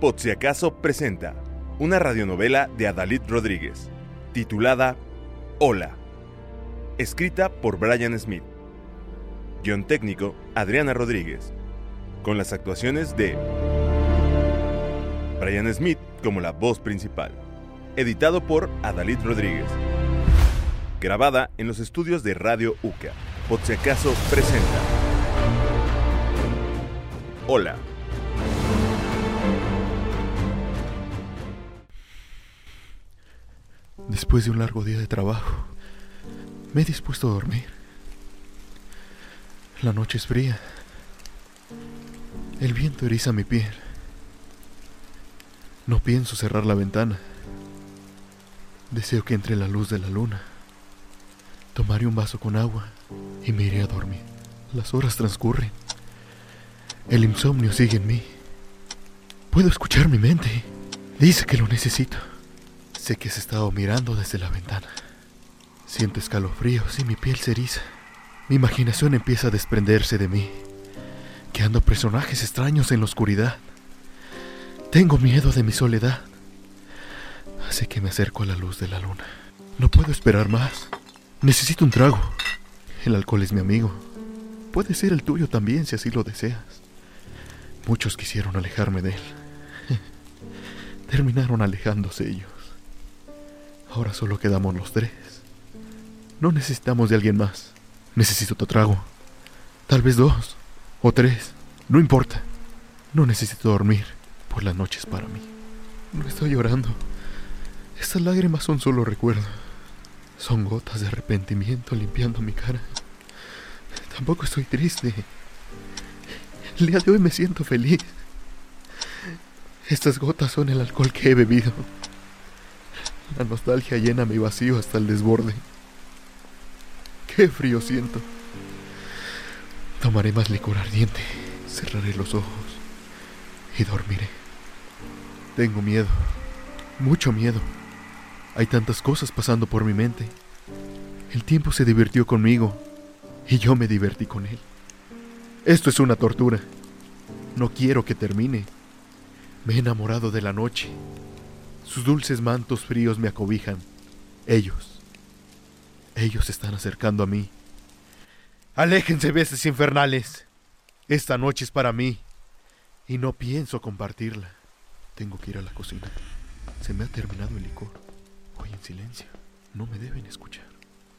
Por presenta una radionovela de Adalid Rodríguez, titulada Hola, escrita por Brian Smith. Guión técnico, Adriana Rodríguez, con las actuaciones de Brian Smith como la voz principal, editado por Adalid Rodríguez, grabada en los estudios de Radio UCA. Por presenta Hola. Después de un largo día de trabajo, me he dispuesto a dormir. La noche es fría. El viento eriza mi piel. No pienso cerrar la ventana. Deseo que entre la luz de la luna. Tomaré un vaso con agua y me iré a dormir. Las horas transcurren. El insomnio sigue en mí. Puedo escuchar mi mente. Dice que lo necesito. Sé que has estado mirando desde la ventana. Siento escalofríos y mi piel se eriza. Mi imaginación empieza a desprenderse de mí, creando personajes extraños en la oscuridad. Tengo miedo de mi soledad. Así que me acerco a la luz de la luna. No puedo esperar más. Necesito un trago. El alcohol es mi amigo. Puede ser el tuyo también si así lo deseas. Muchos quisieron alejarme de él. Terminaron alejándose ellos. Ahora solo quedamos los tres. No necesitamos de alguien más. Necesito otro trago. Tal vez dos. O tres. No importa. No necesito dormir, pues la noche es para mí. No estoy llorando. Estas lágrimas son solo recuerdo. Son gotas de arrepentimiento limpiando mi cara. Tampoco estoy triste. El día de hoy me siento feliz. Estas gotas son el alcohol que he bebido. La nostalgia llena mi vacío hasta el desborde. Qué frío siento. Tomaré más licor ardiente, cerraré los ojos y dormiré. Tengo miedo, mucho miedo. Hay tantas cosas pasando por mi mente. El tiempo se divirtió conmigo y yo me divertí con él. Esto es una tortura. No quiero que termine. Me he enamorado de la noche. Sus dulces mantos fríos me acobijan. Ellos. Ellos se están acercando a mí. Aléjense, veces infernales. Esta noche es para mí. Y no pienso compartirla. Tengo que ir a la cocina. Se me ha terminado el licor. Voy en silencio. No me deben escuchar.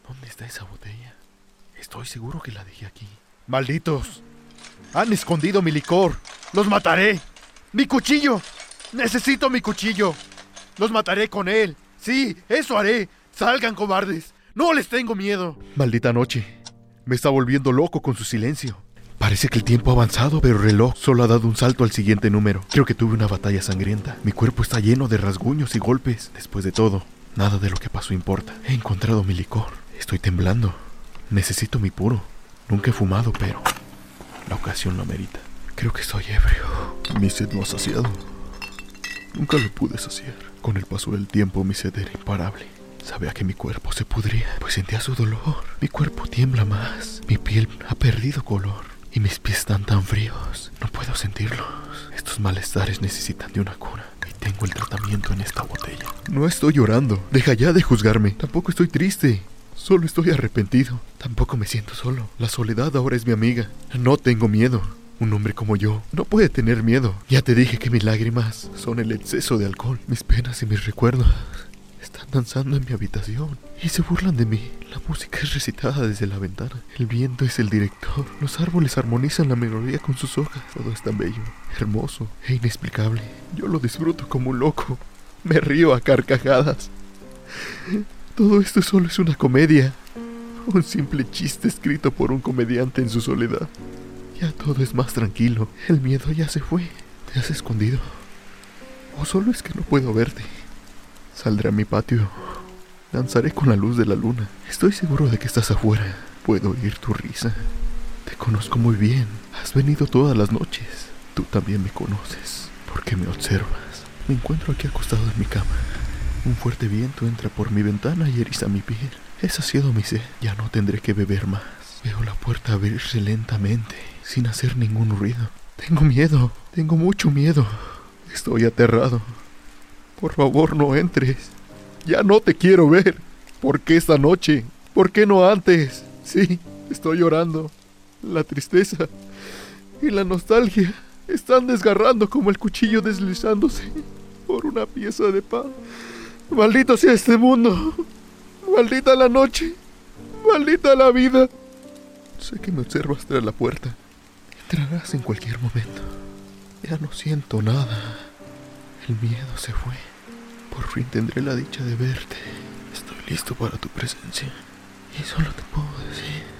¿Dónde está esa botella? Estoy seguro que la dejé aquí. ¡Malditos! Han escondido mi licor. Los mataré. Mi cuchillo. Necesito mi cuchillo. Los mataré con él. Sí, eso haré. Salgan cobardes. No les tengo miedo. Maldita noche. Me está volviendo loco con su silencio. Parece que el tiempo ha avanzado, pero el reloj solo ha dado un salto al siguiente número. Creo que tuve una batalla sangrienta. Mi cuerpo está lleno de rasguños y golpes. Después de todo, nada de lo que pasó importa. He encontrado mi licor. Estoy temblando. Necesito mi puro. Nunca he fumado, pero la ocasión lo amerita. Creo que estoy ebrio. Mi sed no ha saciado. Nunca lo pude saciar. Con el paso del tiempo mi sed era imparable. Sabía que mi cuerpo se pudría, pues sentía su dolor. Mi cuerpo tiembla más. Mi piel ha perdido color. Y mis pies están tan fríos. No puedo sentirlos. Estos malestares necesitan de una cura. Y tengo el tratamiento en esta botella. No estoy llorando. Deja ya de juzgarme. Tampoco estoy triste. Solo estoy arrepentido. Tampoco me siento solo. La soledad ahora es mi amiga. No tengo miedo. Un hombre como yo no puede tener miedo. Ya te dije que mis lágrimas son el exceso de alcohol. Mis penas y mis recuerdos están danzando en mi habitación y se burlan de mí. La música es recitada desde la ventana. El viento es el director. Los árboles armonizan la melodía con sus hojas. Todo es tan bello, hermoso e inexplicable. Yo lo disfruto como un loco. Me río a carcajadas. Todo esto solo es una comedia. Un simple chiste escrito por un comediante en su soledad. Ya todo es más tranquilo. El miedo ya se fue. ¿Te has escondido? ¿O solo es que no puedo verte? Saldré a mi patio. Danzaré con la luz de la luna. Estoy seguro de que estás afuera. Puedo oír tu risa. Te conozco muy bien. Has venido todas las noches. Tú también me conoces. ¿Por qué me observas? Me encuentro aquí acostado en mi cama. Un fuerte viento entra por mi ventana y eriza mi piel. Esa ha mi sed. Ya no tendré que beber más. Veo la puerta abrirse lentamente, sin hacer ningún ruido. Tengo miedo. Tengo mucho miedo. Estoy aterrado. Por favor, no entres. Ya no te quiero ver. ¿Por qué esta noche? ¿Por qué no antes? Sí, estoy llorando. La tristeza y la nostalgia están desgarrando como el cuchillo deslizándose por una pieza de pan. Maldito sea este mundo. Maldita la noche. Maldita la vida. Sé que me observas tras la puerta. Entrarás en cualquier momento. Ya no siento nada. El miedo se fue. Por fin tendré la dicha de verte. Estoy listo para tu presencia. Y solo te puedo decir